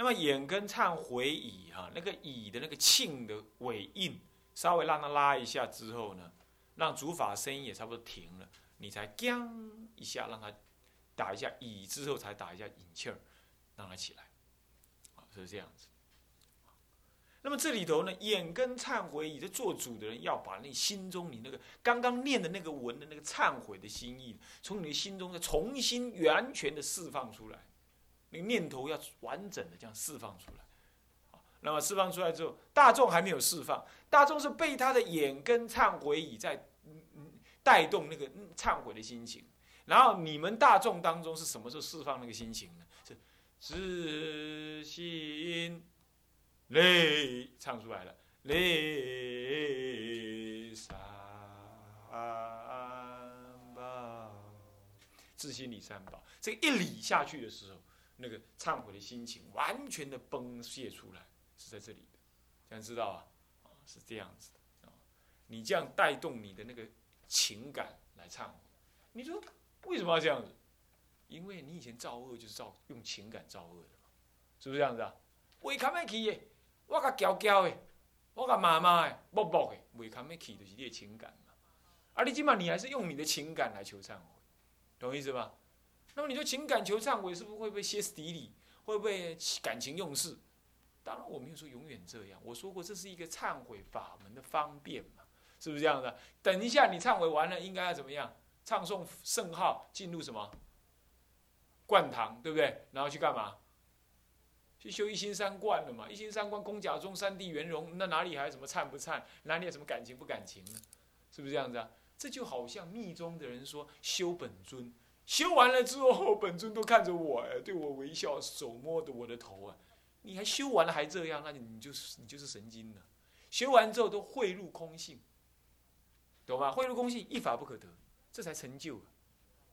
那么眼根忏悔乙哈，那个乙的那个庆的尾印，稍微让它拉一下之后呢，让主法声音也差不多停了，你才锵一下让它打一下乙之后才打一下引气儿，让它起来，啊，是这样子。那么这里头呢，眼根忏悔乙，这做主的人要把那心中你那个刚刚念的那个文的那个忏悔的心意，从你的心中再重新完全的释放出来。那个念头要完整的这样释放出来，那么释放出来之后，大众还没有释放，大众是被他的眼根忏悔已在带动那个忏悔的心情，然后你们大众当中是什么时候释放那个心情呢？是自心泪唱出来了，泪三宝，自心里三宝，这个一理下去的时候。那个忏悔的心情完全的崩泄出来，是在这里。的，这样知道啊？啊，是这样子。的啊。你这样带动你的那个情感来忏悔，你说为什么要这样子？因为你以前造恶就是造用情感造恶的嘛，是不是这样子啊？未堪要去的，我甲娇娇的，我甲妈妈的，木木的，未堪要去就是你的情感嘛。啊，你起码你还是用你的情感来求忏悔，懂意思吧？那么你说情感求忏悔是不是会被歇斯底里，会不会感情用事？当然我没有说永远这样，我说过这是一个忏悔法门的方便嘛，是不是这样的？等一下你忏悔完了，应该要怎么样？唱诵圣号，进入什么？灌堂，对不对？然后去干嘛？去修一心三观了嘛？一心三观，公甲中三地圆融，那哪里还有什么忏不忏？哪里有什么感情不感情呢？是不是这样子啊？这就好像密宗的人说修本尊。修完了之后，本尊都看着我，哎，对我微笑，手摸着我的头啊！你还修完了还这样，那你就是你就是神经了。修完之后都汇入空性，懂吗？汇入空性，一法不可得，这才成就。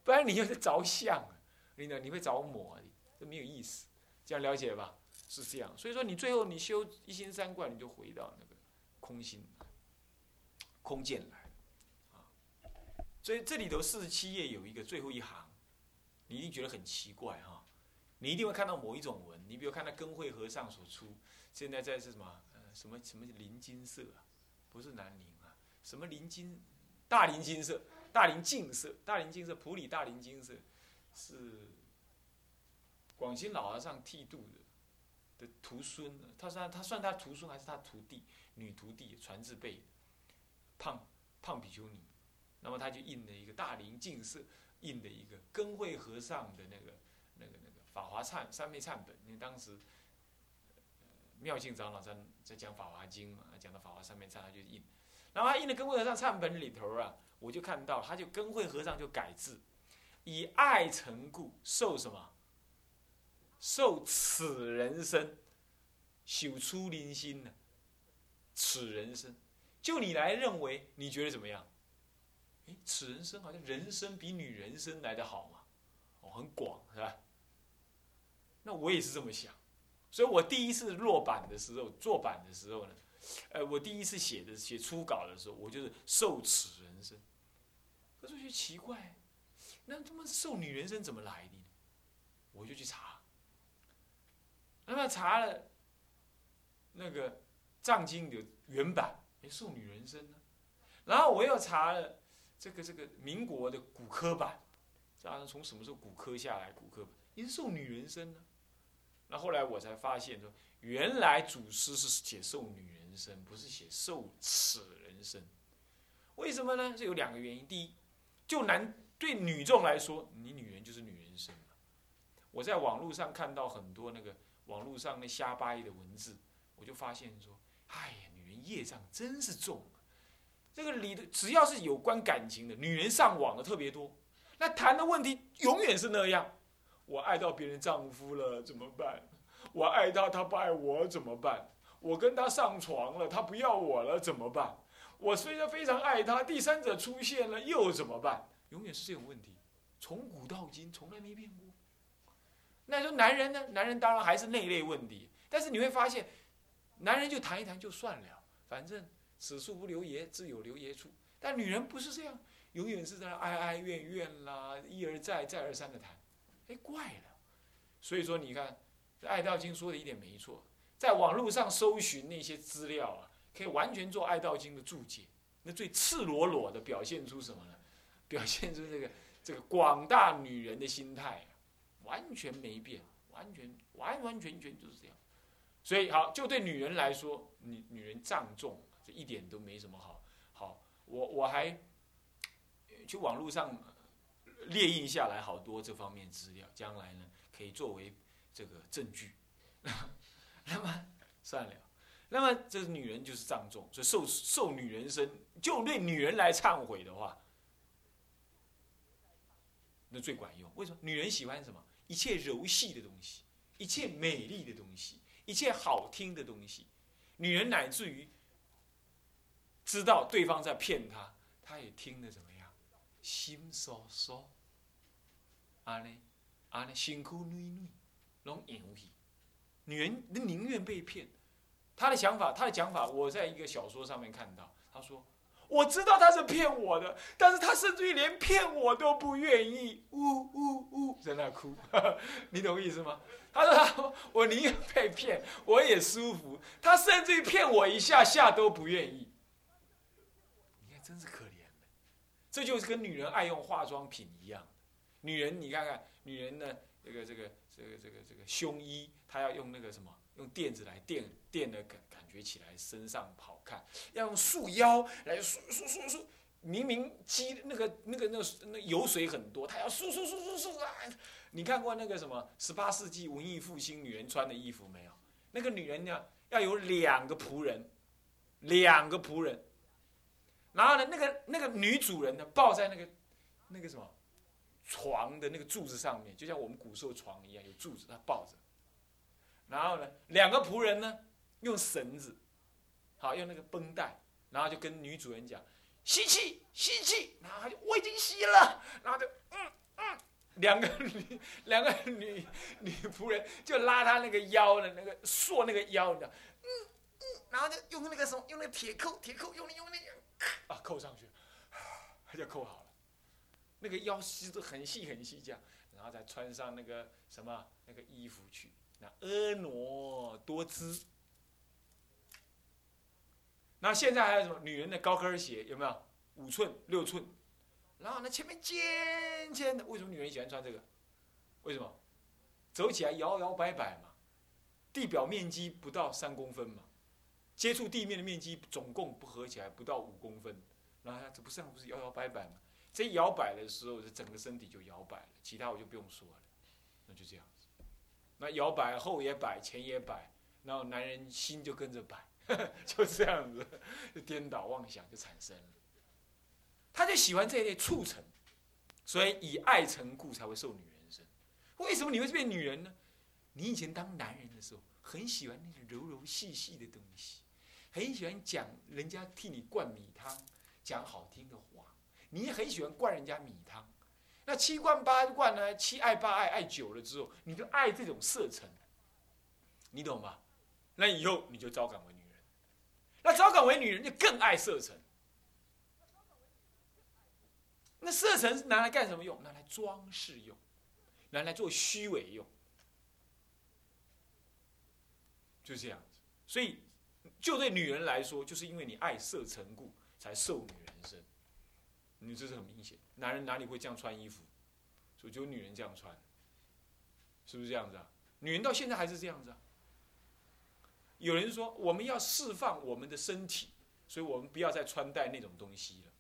不然你又是着相啊，你呢？你会着魔，这没有意思。这样了解吧？是这样。所以说，你最后你修一心三观，你就回到那个空心、空见来啊。所以这里头四十七页有一个最后一行。你一定觉得很奇怪哈，你一定会看到某一种文，你比如看到根慧和尚所出，现在在是什么呃什么什么林金色啊，不是南宁啊，什么林金，大林金色，大林净色，大林净色，普里大林金色，是广兴老和尚剃度的的徒孙，他算他算他徒孙还是他徒弟，女徒弟传字辈，胖胖比丘尼，那么他就印了一个大林净色。印的一个根慧和尚的那个、那个、那个《法华忏》三昧忏本，因为当时妙庆长老在在讲《法华经》嘛，讲到《法华三昧忏》，他就印。然后他印的根慧和尚忏本里头啊，我就看到，他就根慧和尚就改字，以爱成故，受什么？受此人生，朽出灵心呢？此人生，就你来认为，你觉得怎么样？哎，此人生好像人生比女人生来的好嘛，哦，很广是吧？那我也是这么想，所以我第一次落版的时候，做版的时候呢，呃，我第一次写的写初稿的时候，我就是受此人生。可是觉得奇怪，那他妈受女人生怎么来的？我就去查，那么查了那个藏经的原版，哎，受女人生呢，然后我又查了。这个这个民国的骨科版，这好像从什么时候骨科下来？骨科版也是受女人身呢。那后来我才发现说，原来祖师是写受女人身，不是写受此人身。为什么呢？这有两个原因。第一，就男对女众来说，你女人就是女人身。我在网络上看到很多那个网络上那瞎掰的文字，我就发现说，哎呀，女人业障真是重。这个里的只要是有关感情的，女人上网的特别多。那谈的问题永远是那样：我爱到别人丈夫了怎么办？我爱他，他不爱我怎么办？我跟他上床了，他不要我了怎么办？我虽然非常爱他，第三者出现了又怎么办？永远是这种问题，从古到今从来没变过。那说男人呢？男人当然还是那类问题，但是你会发现，男人就谈一谈就算了，反正。此处不留爷，自有留爷处。但女人不是这样，永远是在那哀哀怨怨啦，一而再，再而三的谈。哎，怪了。所以说，你看，这《爱道经》说的一点没错，在网络上搜寻那些资料啊，可以完全做《爱道经》的注解。那最赤裸裸的表现出什么呢？表现出这个这个广大女人的心态啊，完全没变，完全完完全全就是这样。所以好，就对女人来说，女女人仗重，这一点都没什么好。好，我我还去网络上列印下来好多这方面资料，将来呢可以作为这个证据。那么算了。那么，这女人就是藏重，所以受受女人身，就对女人来忏悔的话，那最管用。为什么？女人喜欢什么？一切柔细的东西，一切美丽的东西，一切好听的东西。女人乃至于知道对方在骗他，他也听得怎么样？心酥酥，啊呢，啊呢，辛苦女女，拢洋气。女人宁愿被骗。他的想法，他的讲法，我在一个小说上面看到。他说：“我知道他是骗我的，但是他甚至于连骗我都不愿意，呜呜呜，在那哭。你懂意思吗？”他说：“他我宁愿被骗，我也舒服。他甚至于骗我一下下都不愿意。真是可怜的。这就是跟女人爱用化妆品一样。女人，你看看，女人的这个这个这个这个这个胸衣，她要用那个什么？”用垫子来垫垫的感感觉起来身上好看，要用束腰来束束束束，明明肌那个那个那个那油水很多，她要束束束束束啊！你看过那个什么十八世纪文艺复兴女人穿的衣服没有？那个女人呢要有两个仆人，两个仆人，然后呢那个那个女主人呢抱在那个那个什么床的那个柱子上面，就像我们古时候床一样有柱子，她抱着。然后呢，两个仆人呢，用绳子，好用那个绷带，然后就跟女主人讲，吸气，吸气，然后他就我已经吸了，然后就嗯嗯，两个女两个女女仆人就拉他那个腰的那个缩那个腰，你知道，嗯嗯，然后就用那个什么，用那个铁扣，铁扣用力用力，啊扣上去，他就扣好了，那个腰吸的很细很细这样，然后再穿上那个什么那个衣服去。那婀娜多姿，那现在还有什么女人的高跟鞋有没有？五寸、六寸，然后呢前面尖尖的，为什么女人喜欢穿这个？为什么？走起来摇摇摆摆嘛，地表面积不到三公分嘛，接触地面的面积总共不合起来不到五公分，然后这不是不是摇摇摆摆嘛？这摇摆的时候，这整个身体就摇摆了，其他我就不用说了，那就这样子。那摇摆后也摆，前也摆，然后男人心就跟着摆，就这样子，就颠倒妄想就产生了。他就喜欢这一类促成，所以以爱成故才会受女人身。为什么你会变女人呢？你以前当男人的时候，很喜欢那个柔柔细细的东西，很喜欢讲人家替你灌米汤，讲好听的话，你也很喜欢灌人家米汤。那七灌八灌呢？七爱八爱，爱久了之后，你就爱这种色尘，你懂吗？那以后你就招感为女人，那招感为女人就更爱色尘。那色尘拿来干什么用？拿来装饰用，拿来做虚伪用，就这样子。所以，就对女人来说，就是因为你爱色成故，才受女人身。你这是很明显。男人哪里会这样穿衣服？所以只有女人这样穿，是不是这样子啊？女人到现在还是这样子啊。有人说我们要释放我们的身体，所以我们不要再穿戴那种东西了。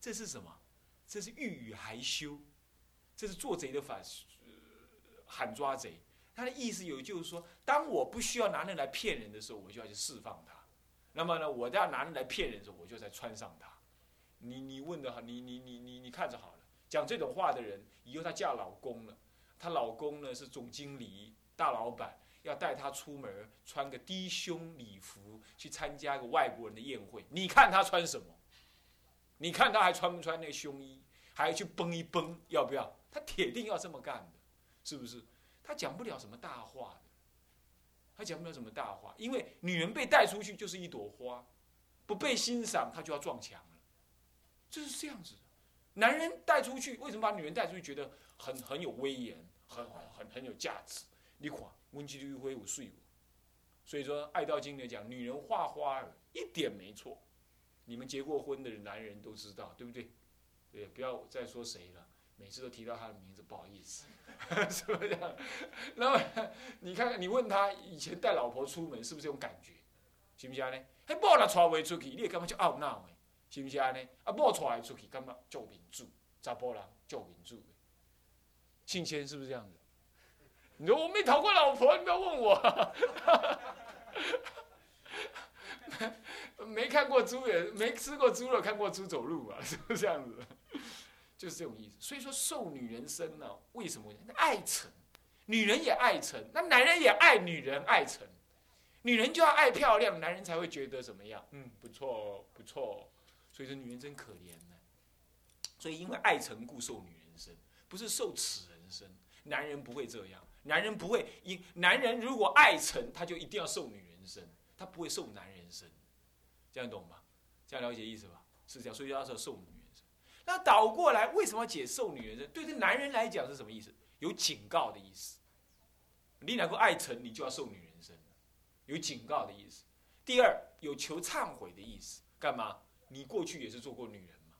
这是什么？这是欲语还休，这是做贼的反呃喊抓贼。他的意思有就是说，当我不需要拿那来骗人的时候，我就要去释放他。那么呢，我要拿来骗人时候，我就再穿上它。你你问的好，你你你你你看着好了。讲这种话的人，以后她嫁老公了，她老公呢是总经理、大老板，要带她出门，穿个低胸礼服去参加一个外国人的宴会。你看她穿什么？你看她还穿不穿那个胸衣？还去绷一绷？要不要？她铁定要这么干的，是不是？她讲不了什么大话的，他讲不了什么大话，因为女人被带出去就是一朵花，不被欣赏，她就要撞墙了。就是这样子的，男人带出去，为什么把女人带出去觉得很很有威严，很很很有价值？你看，温吉绿辉有睡过，所以说《爱道经》里讲，女人画花一点没错。你们结过婚的男人都知道，对不对？对，不要再说谁了，每次都提到他的名字，不好意思，是不是这样？然后你看，你问他以前带老婆出门是不是这种感觉？行不是安尼？迄某若带袂出去，你也干嘛就懊恼的，是不行呢？啊，某带出去，干嘛做民主，查甫人做民主的。信谦是不是这样子？你说我没讨过老婆，你不要问我。没看过猪也没吃过猪肉，看过猪走路嘛，是不是这样子？就是这种意思。所以说受女人生呢，为什么？那爱成，女人也爱成，那男人也爱女人爱成，女人就要爱漂亮，男人才会觉得怎么样？嗯，不错不错。所以说女人真可怜呢。所以因为爱成故受女人生，不是受此人生。男人不会这样，男人不会因男人如果爱成，他就一定要受女人生。他不会受男人生，这样懂吗？这样了解意思吧？是这样，所以要说受女。那倒过来，为什么要解受女人生？对这男人来讲是什么意思？有警告的意思。你两个爱成，你就要受女人生，有警告的意思。第二，有求忏悔的意思。干嘛？你过去也是做过女人嘛？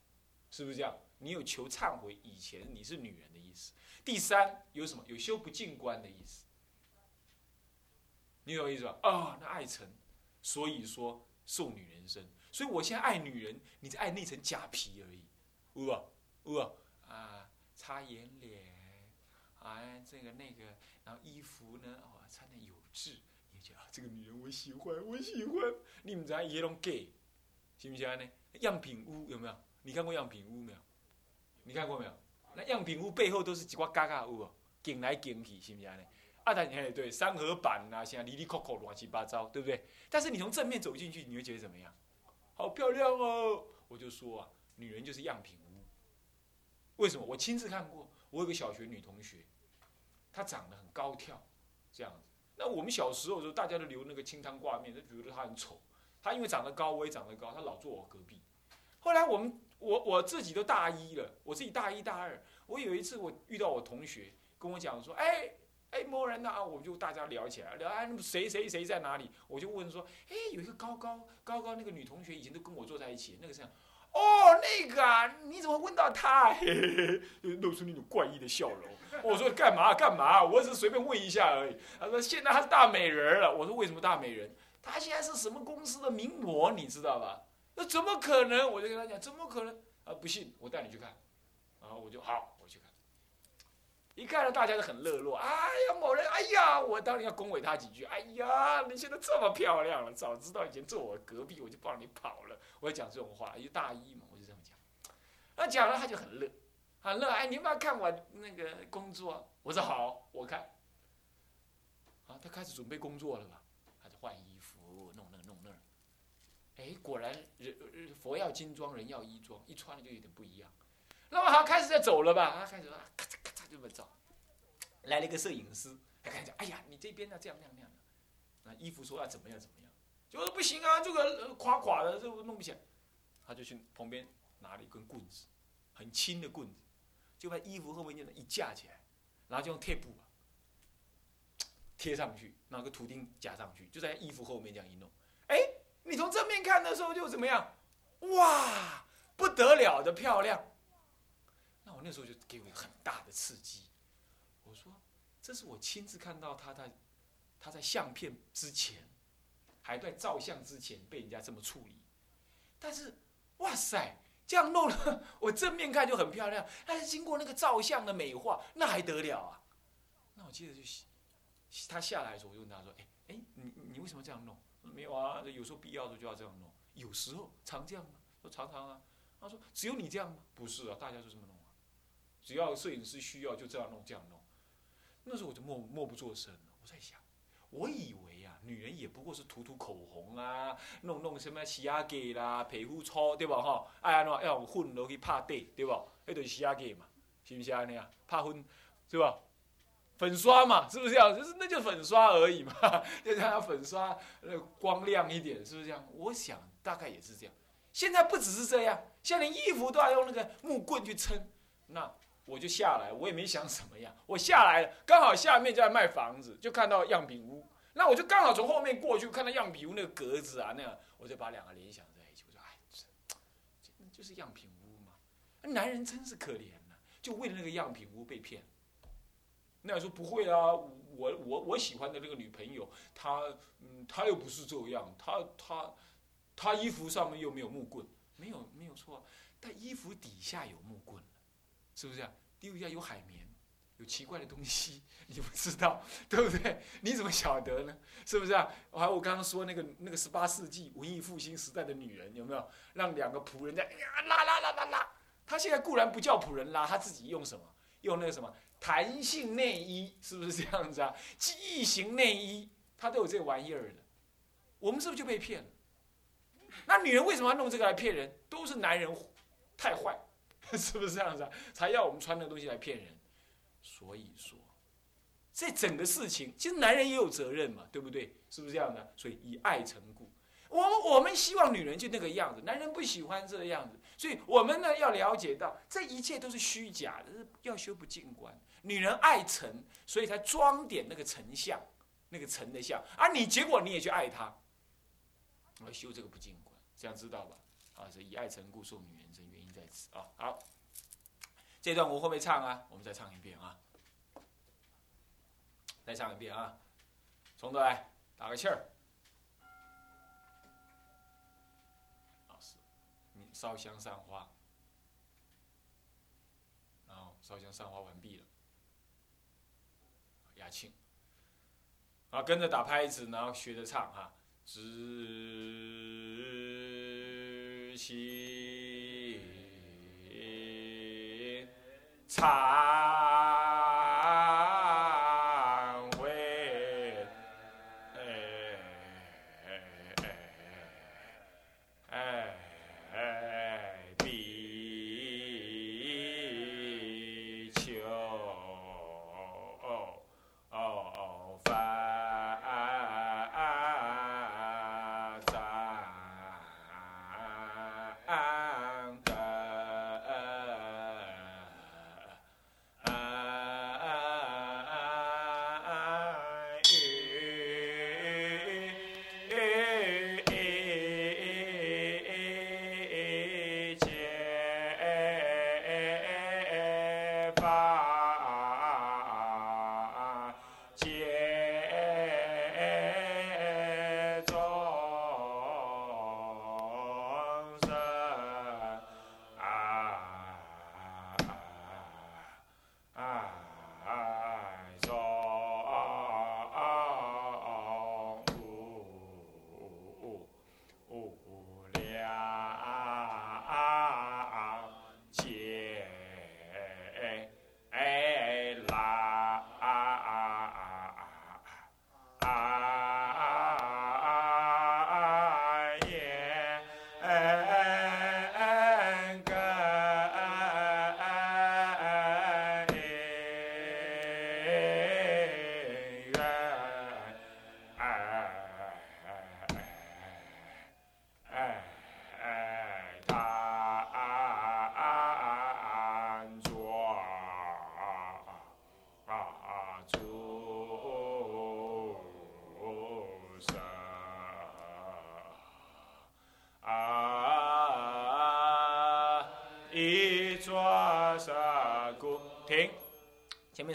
是不是这样？你有求忏悔，以前你是女人的意思。第三，有什么？有修不净观的意思。你懂我意思吧？啊，那爱成。所以说受女人生，所以我现在爱女人，你在爱那层假皮而已，有吧？有吧？啊，擦眼脸，啊，这个那个，然后衣服呢，哦，穿的有致，你觉得啊，这个女人我喜欢，我喜欢。你们在也拢 gay，行不行呢？样品屋有没有？你看过样品屋没有？你看过没有？那样品屋背后都是几挂嘎嘎屋哦，顶来顶去，行不行呢？啊，但哎对，三合板呐，现在里里扣扣乱七八糟，对不对？但是你从正面走进去，你会觉得怎么样？好漂亮哦！我就说啊，女人就是样品屋。为什么？我亲自看过，我有个小学女同学，她长得很高挑，这样子。那我们小时候的时候，大家都留那个清汤挂面，都觉得她很丑。她因为长得高，我也长得高，她老坐我隔壁。后来我们，我我自己都大一了，我自己大一大二。我有一次我遇到我同学跟我讲说，哎。哎，某人呐，我们就大家聊起来，聊哎，谁谁谁在哪里？我就问说，哎，有一个高高高高那个女同学，以前都跟我坐在一起，那个是，哦，那个啊，你怎么问到他？嘿嘿嘿，露出那种怪异的笑容。我说干嘛干嘛？我只是随便问一下而已。他说现在他是大美人了。我说为什么大美人？他现在是什么公司的名模，你知道吧？那怎么可能？我就跟他讲，怎么可能？啊，不信，我带你去看。然后我就好。我去看一看到大家都很热络，哎呀，某人，哎呀，我当然要恭维他几句。哎呀，你现在这么漂亮了，早知道以前坐我隔壁，我就帮你跑了。我要讲这种话，因为大一嘛，我就这样讲。那讲了他就很乐，很乐。哎，你要不要看我那个工作？我说好，我看。啊，他开始准备工作了吧？他就换衣服，弄那弄那。哎，果然人佛要金装，人要衣装，一穿了就有点不一样。那么好，开始在走了吧？啊，开始咔嚓咔这么走。来了一个摄影师，他开始讲：“哎呀，你这边呢这样那样那样的。”那衣服说要怎么样怎么样，就说不行啊，这个垮垮的，这弄不起来。他就去旁边拿了一根棍子，很轻的棍子，就把衣服后面那一架起来，然后就用贴布贴上去，拿个图钉夹上去，就在衣服后面这样一弄。哎，你从正面看的时候就怎么样？哇，不得了的漂亮！那时候就给我很大的刺激。我说，这是我亲自看到他在他在相片之前，还在照相之前被人家这么处理。但是，哇塞，这样弄了，我正面看就很漂亮。但是经过那个照相的美化，那还得了啊？那我接着就，他下来的时候，我就问他说：“哎哎，你你为什么这样弄？”没有啊，有时候必要的就要这样弄。有时候常这样吗？说常常啊。他说：“只有你这样吗？”不是啊，大家都这么。只要摄影师需要，就这样弄，这样弄。那时候我就默默不作声了。我在想，我以为啊，女人也不过是涂涂口红啊，弄弄什么洗牙给啦、皮肤操，对吧？哈，哎呀，那要混落去拍底，对吧？那就是洗牙给嘛，是不是啊？那样拍粉，是吧？粉刷嘛，是不是这样？就是那就粉刷而已嘛，就让它粉刷那光亮一点，是不是这样？我想大概也是这样。现在不只是这样，现在连衣服都要用那个木棍去撑，那。我就下来，我也没想什么样，我下来了，刚好下面就在卖房子，就看到样品屋，那我就刚好从后面过去，看到样品屋那个格子啊，那样，我就把两个联想在一起，我说哎，这就是样品屋嘛，男人真是可怜呐，就为了那个样品屋被骗。那说不会啊，我我我喜欢的那个女朋友，她嗯，她又不是这样，她她她衣服上面又没有木棍，没有没有错，但衣服底下有木棍。是不是啊？地下有海绵，有奇怪的东西，你不知道，对不对？你怎么晓得呢？是不是啊？还有我刚刚说那个那个十八世纪文艺复兴时代的女人，有没有让两个仆人在呀拉拉拉拉拉？她现在固然不叫仆人拉，她自己用什么？用那个什么弹性内衣，是不是这样子啊？记忆型内衣，她都有这玩意儿的。我们是不是就被骗了？那女人为什么要弄这个来骗人？都是男人太坏。是不是这样子啊？才要我们穿那东西来骗人？所以说，这整个事情，其实男人也有责任嘛，对不对？是不是这样的？所以以爱成故，我们我们希望女人就那个样子，男人不喜欢这个样子，所以我们呢要了解到，这一切都是虚假的，要修不净观。女人爱成，所以才装点那个成像，那个成的像，而你结果你也去爱他，要修这个不净观，这样知道吧？啊，是以爱成故，受女人真，原因在此啊。好，这段我会不会唱啊？我们再唱一遍啊，再唱一遍啊，从头来，打个气儿。老师，你烧香上花，然后烧香上花完毕了，雅庆，啊，跟着打拍子，然后学着唱哈，只。心常。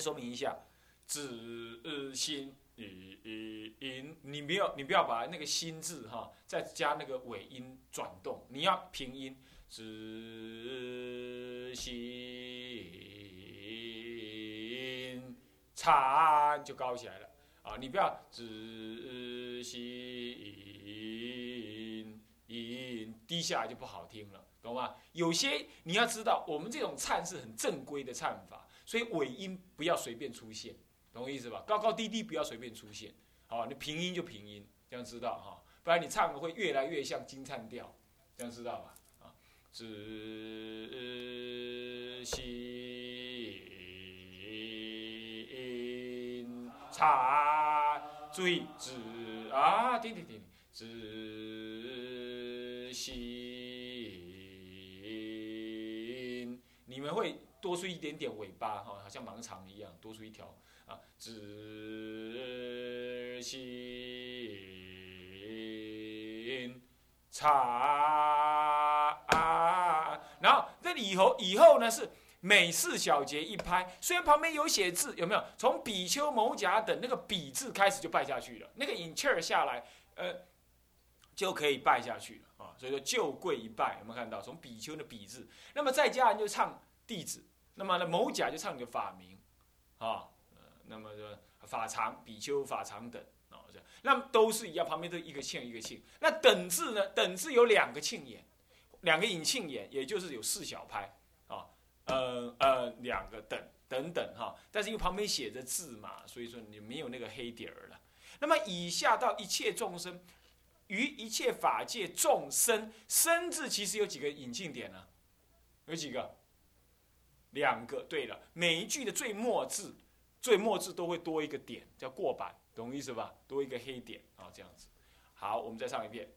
说明一下，子心音，你不要你不要把那个心字哈，再加那个尾音转动，你要平音，子心禅就高起来了啊！你不要子心音低下来就不好听了，懂吗？有些你要知道，我们这种唱是很正规的唱法。所以尾音不要随便出现，懂我意思吧？高高低低不要随便出现，好，你平音就平音，这样知道哈？不然你唱的会越来越像金灿调，这样知道吧？啊，知心禅，注意知啊，停停停，知心，你们会。多出一点点尾巴哈，好像盲肠一样，多出一条啊，知心茶。然后这里以后以后呢是每四小节一拍，虽然旁边有写字，有没有？从比丘、某甲等那个比字开始就拜下去了，那个引气儿下来，呃，就可以拜下去了啊。所以说就跪一拜，有没有看到？从比丘的比字，那么再加上就唱弟子，那么呢某甲就唱你的法名，啊，那么就法常、比丘、法常等啊，这样，那么都是一样，旁边都一个庆一个庆。那等字呢？等字有两个庆眼。两个引庆眼，也就是有四小拍啊，呃呃，两个等等等哈，但是因为旁边写着字嘛，所以说你没有那个黑底儿了。那么以下到一切众生，于一切法界众生，生字其实有几个引庆点呢？有几个？两个。对了，每一句的最末字，最末字都会多一个点，叫过板，懂意思吧？多一个黑点啊，这样子。好，我们再唱一遍。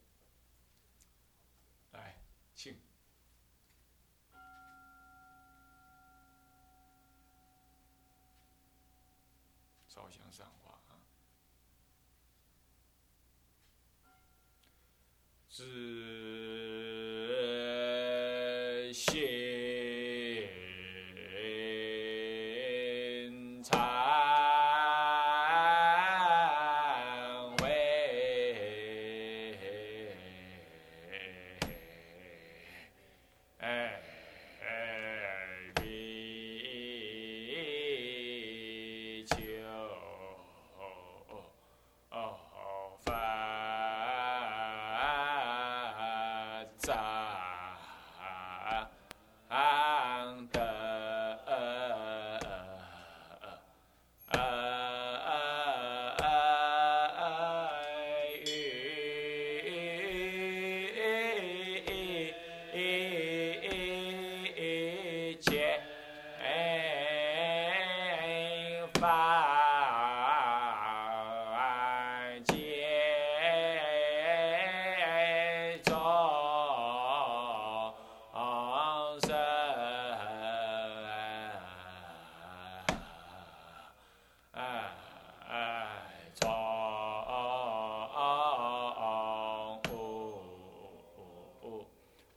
来请烧香上花啊！知心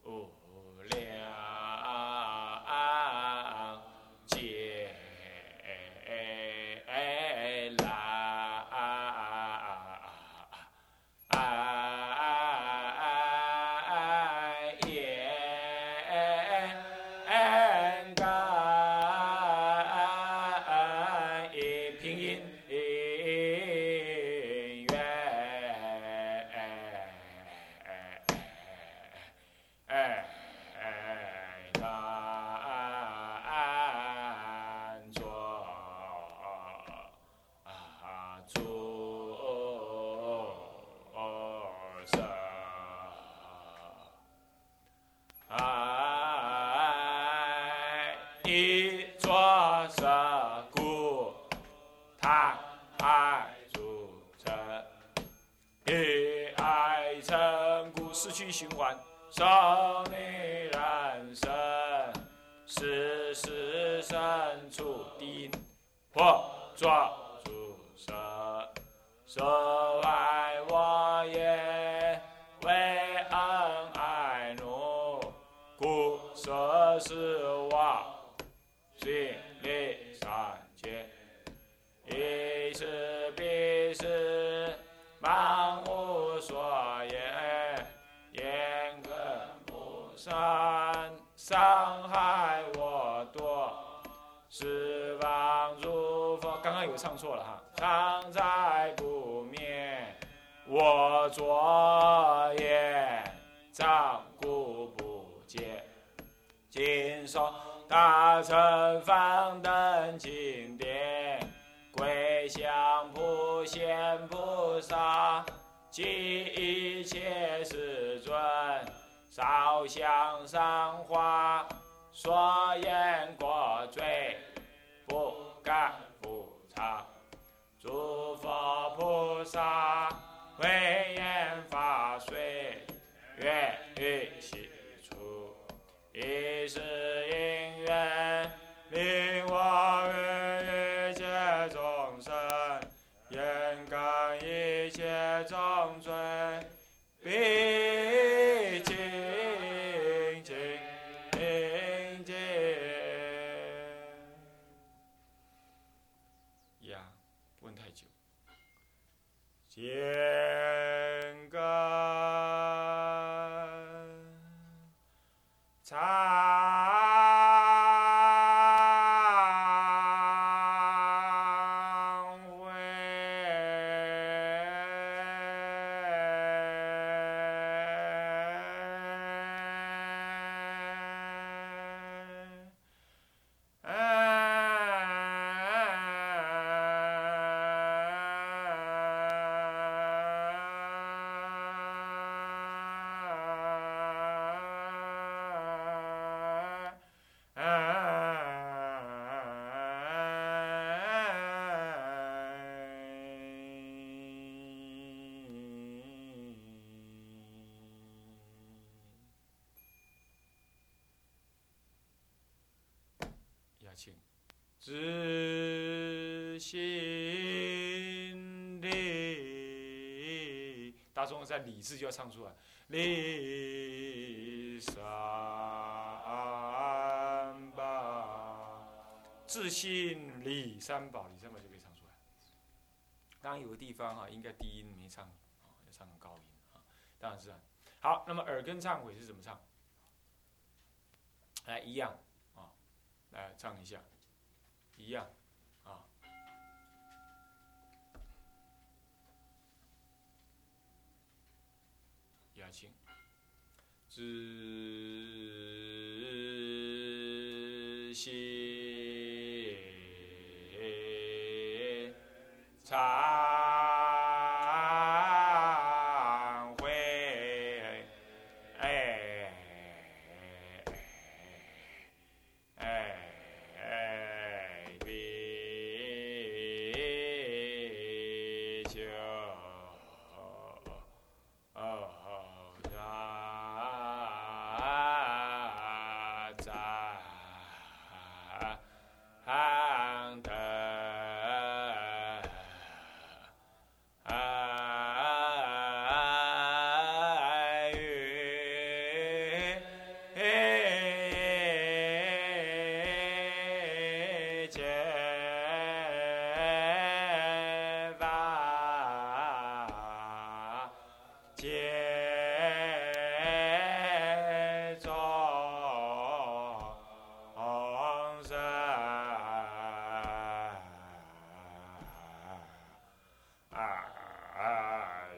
循世深处定，或抓住生，生爱我也，为恩爱奴，故舍是我心里三界，一是必是万无所言。言根不善，十方诸佛。刚刚有唱错了哈，常在不灭，我作业障故不见。今说大乘方等经典，归向普贤菩萨。即一切世尊，烧香上花，所言过罪，不干不差。诸佛菩萨知心力，大众在理字就要唱出来，力三宝，自信李三宝，李三宝就可以唱出来。当然有个地方啊，应该低音没唱，啊，要唱成高音啊，当然是啊。好，那么耳根忏悔是怎么唱？来，一样啊。来唱一下，忏爱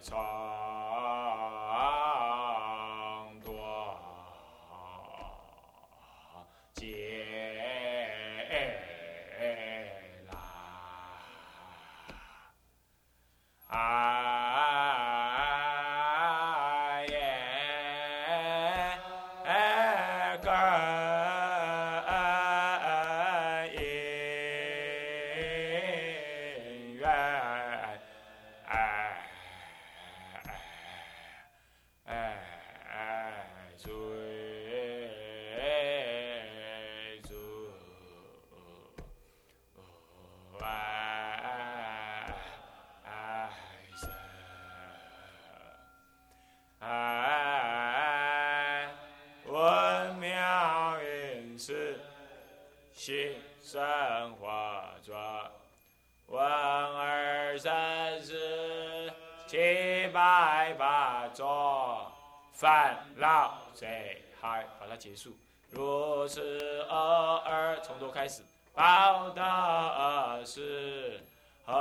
烦恼谁害？把它结束。如是二二，从头开始。报得是恒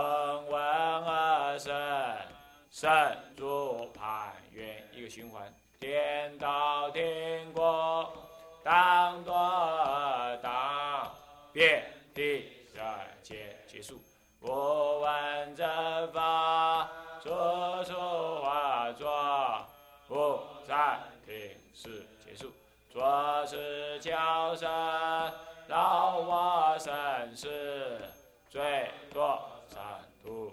闻而生，生入盘圆，一个循环。天道天国，当多当遍地人间，结束。我闻正法，处处是结束。作是教生，饶我生死，最多三途。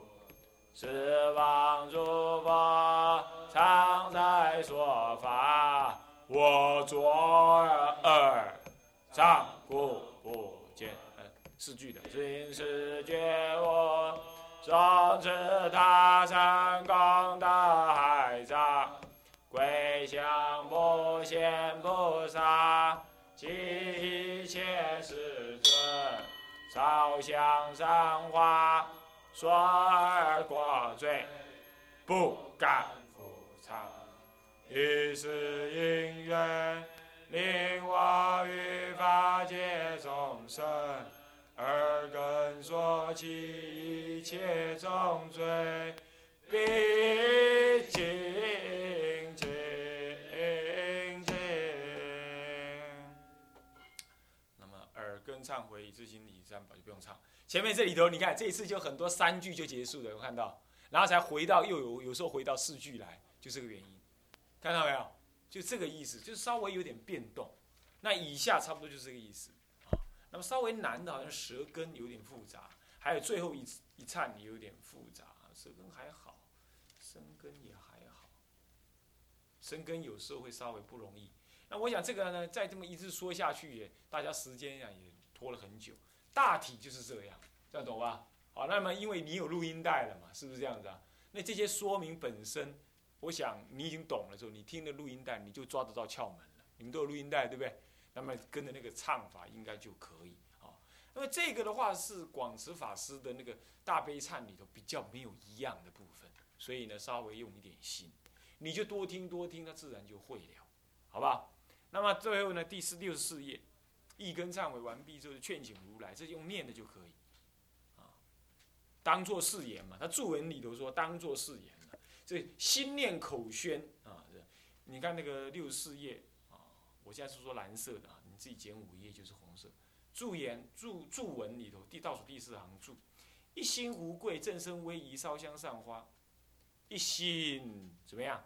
十方诸佛常在说法，我左耳上故不见。呃四句的，心是觉悟，总持他山功德贤菩萨及一切世尊，烧香上花，说而过罪，不敢复尝。于是因缘，令我于法界众生，而根说起一切众罪，毕竟忏悔，以自心礼三宝就不用唱。前面这里头，你看这一次就很多三句就结束了，有看到？然后才回到又有有时候回到四句来，就这个原因。看到没有？就这个意思，就稍微有点变动。那以下差不多就是这个意思啊。那么稍微难的，好像舌根有点复杂，还有最后一一颤也有点复杂。舌根还好，生根也还好。生根有时候会稍微不容易。那我想这个呢，再这么一直说下去，也大家时间呀也拖了很久。大体就是这样，这样懂吧？好，那么因为你有录音带了嘛，是不是这样子啊？那这些说明本身。我想你已经懂了之后，你听了录音带，你就抓得到窍门了。你们都有录音带，对不对？那么跟着那个唱法应该就可以啊。那么这个的话是广慈法师的那个大悲忏里头比较没有一样的部分，所以呢稍微用一点心，你就多听多听，他自然就会了，好吧？那么最后呢第四六十四页，一根忏悔完毕之后劝请如来，这用念的就可以啊，当做誓言嘛。他注文里头说当做誓言。这心念口宣啊，你看那个六十四页啊，我现在是说蓝色的啊，你自己减五页就是红色。注言注注文里头第倒数第四行注，一心无贵，正身威仪，烧香上花，一心怎么样？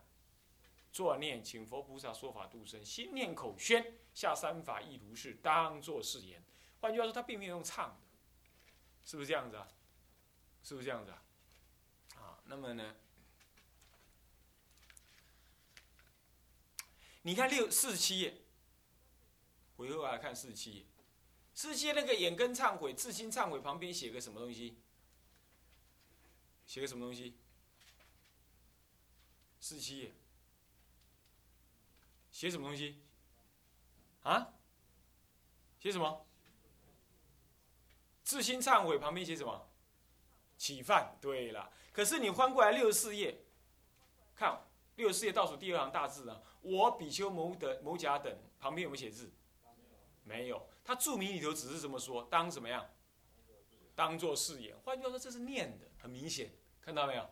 作念请佛菩萨说法度生，心念口宣下三法亦如是，当作誓言。换句话说，他并没有用唱的，是不是这样子啊？是不是这样子啊？啊，那么呢？你看六四十七页，回过来看四十七页，四十七页那个眼根忏悔、自心忏悔旁边写个什么东西？写个什么东西？四十七页，写什么东西？啊？写什么？自心忏悔旁边写什么？起犯。对了，可是你翻过来六十四页，看。六十四页倒数第二行大字啊，我比丘某等某甲等旁边有没有写字？没有。他注明里头只是这么说，当怎么样？当做誓言。换句话说，这是念的，很明显，看到没有？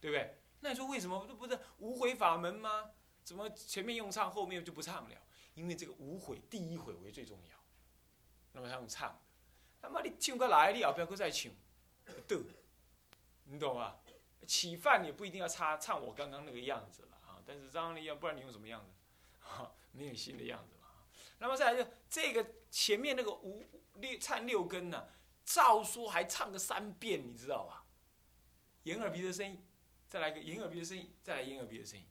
对不对？那你说为什么这不是无悔法门吗？怎么前面用唱，后面就不唱了？因为这个无悔，第一悔为最重要。那么他用唱，他妈你唱过来，你后不要再唱，对，你懂吗？起饭也不一定要唱唱我刚刚那个样子了啊，但是张力要不然你用什么样子？哈，没有新的样子嘛。那么再来就这个前面那个五六唱六根呢，照说还唱个三遍，你知道吧？眼耳鼻的声音，再来个眼耳鼻的声音，再来眼耳鼻的声音，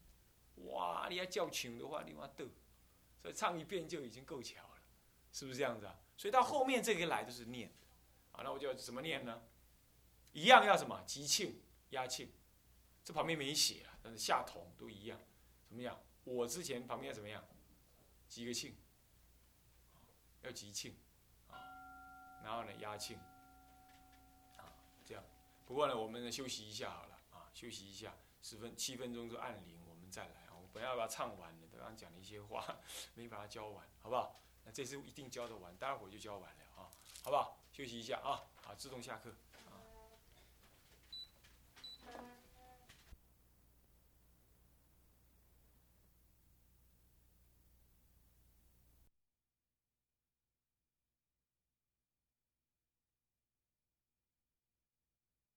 哇！你要叫穷的话，你妈逗，所以唱一遍就已经够巧了，是不是这样子啊？所以到后面这个来就是念，啊，那我就怎么念呢？一样要什么？吉庆。压庆，这旁边没写啊，但是下同都一样。怎么样？我之前旁边要怎么样？吉个庆，要吉庆，啊，然后呢压庆，啊，这样。不过呢，我们休息一下好了，啊，休息一下，十分七分钟就按铃，我们再来。我本来要把它唱完了，刚刚讲了一些话，没把它教完，好不好？那这次一定教得完，待会儿就教完了啊，好不好？休息一下啊，好，自动下课。